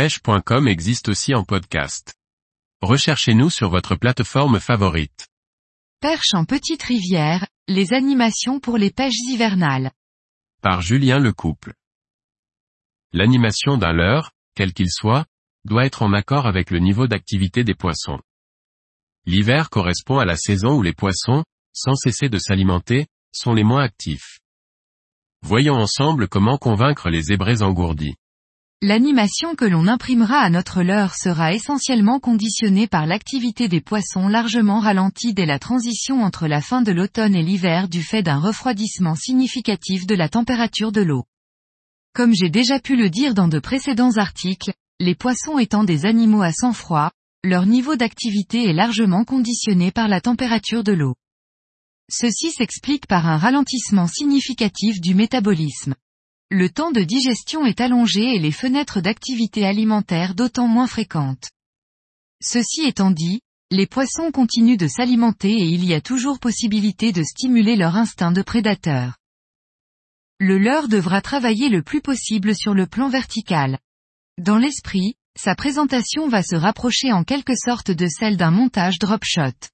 pêche.com existe aussi en podcast. Recherchez-nous sur votre plateforme favorite. Perche en petite rivière, les animations pour les pêches hivernales. Par Julien Lecouple. L'animation d'un leurre, quel qu'il soit, doit être en accord avec le niveau d'activité des poissons. L'hiver correspond à la saison où les poissons, sans cesser de s'alimenter, sont les moins actifs. Voyons ensemble comment convaincre les zébrés engourdis. L'animation que l'on imprimera à notre leurre sera essentiellement conditionnée par l'activité des poissons largement ralentie dès la transition entre la fin de l'automne et l'hiver du fait d'un refroidissement significatif de la température de l'eau. Comme j'ai déjà pu le dire dans de précédents articles, les poissons étant des animaux à sang froid, leur niveau d'activité est largement conditionné par la température de l'eau. Ceci s'explique par un ralentissement significatif du métabolisme. Le temps de digestion est allongé et les fenêtres d'activité alimentaire d'autant moins fréquentes. Ceci étant dit, les poissons continuent de s'alimenter et il y a toujours possibilité de stimuler leur instinct de prédateur. Le leurre devra travailler le plus possible sur le plan vertical. Dans l'esprit, sa présentation va se rapprocher en quelque sorte de celle d'un montage drop shot.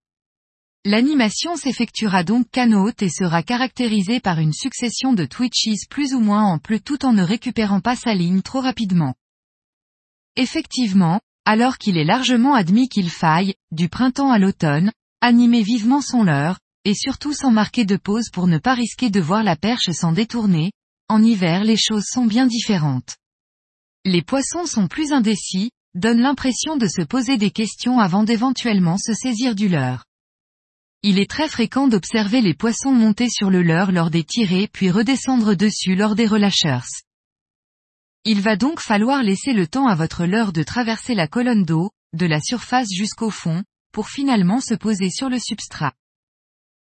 L'animation s'effectuera donc canot et sera caractérisée par une succession de twitches plus ou moins amples tout en ne récupérant pas sa ligne trop rapidement. Effectivement, alors qu'il est largement admis qu'il faille, du printemps à l'automne, animer vivement son leurre, et surtout sans marquer de pause pour ne pas risquer de voir la perche s'en détourner, en hiver les choses sont bien différentes. Les poissons sont plus indécis, donnent l'impression de se poser des questions avant d'éventuellement se saisir du leurre. Il est très fréquent d'observer les poissons monter sur le leurre lors des tirées puis redescendre dessus lors des relâcheurs. Il va donc falloir laisser le temps à votre leurre de traverser la colonne d'eau, de la surface jusqu'au fond, pour finalement se poser sur le substrat.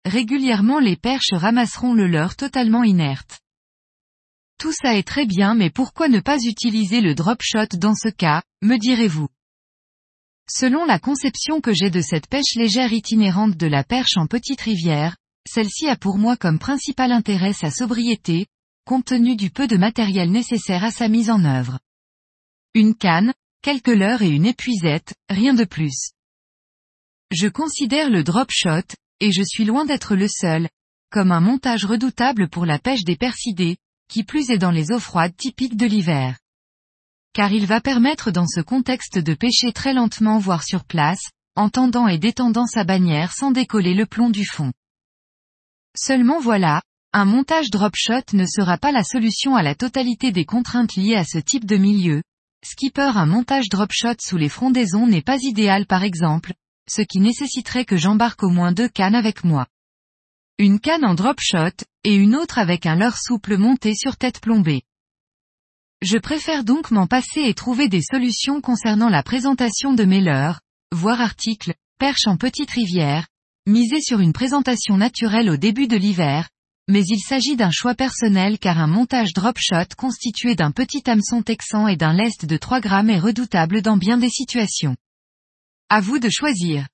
Régulièrement les perches ramasseront le leurre totalement inerte. Tout ça est très bien mais pourquoi ne pas utiliser le drop shot dans ce cas, me direz-vous? Selon la conception que j'ai de cette pêche légère itinérante de la perche en petite rivière, celle-ci a pour moi comme principal intérêt sa sobriété, compte tenu du peu de matériel nécessaire à sa mise en œuvre. Une canne, quelques leurres et une épuisette, rien de plus. Je considère le drop shot, et je suis loin d'être le seul, comme un montage redoutable pour la pêche des persidés, qui plus est dans les eaux froides typiques de l'hiver. Car il va permettre dans ce contexte de pêcher très lentement voire sur place, en tendant et détendant sa bannière sans décoller le plomb du fond. Seulement voilà, un montage drop shot ne sera pas la solution à la totalité des contraintes liées à ce type de milieu. Skipper un montage drop shot sous les frondaisons n'est pas idéal par exemple, ce qui nécessiterait que j'embarque au moins deux cannes avec moi. Une canne en drop shot, et une autre avec un leurre souple monté sur tête plombée. Je préfère donc m'en passer et trouver des solutions concernant la présentation de mes leurres, voir article, perche en petite rivière, miser sur une présentation naturelle au début de l'hiver, mais il s'agit d'un choix personnel car un montage drop shot constitué d'un petit hameçon texan et d'un lest de 3 grammes est redoutable dans bien des situations. À vous de choisir.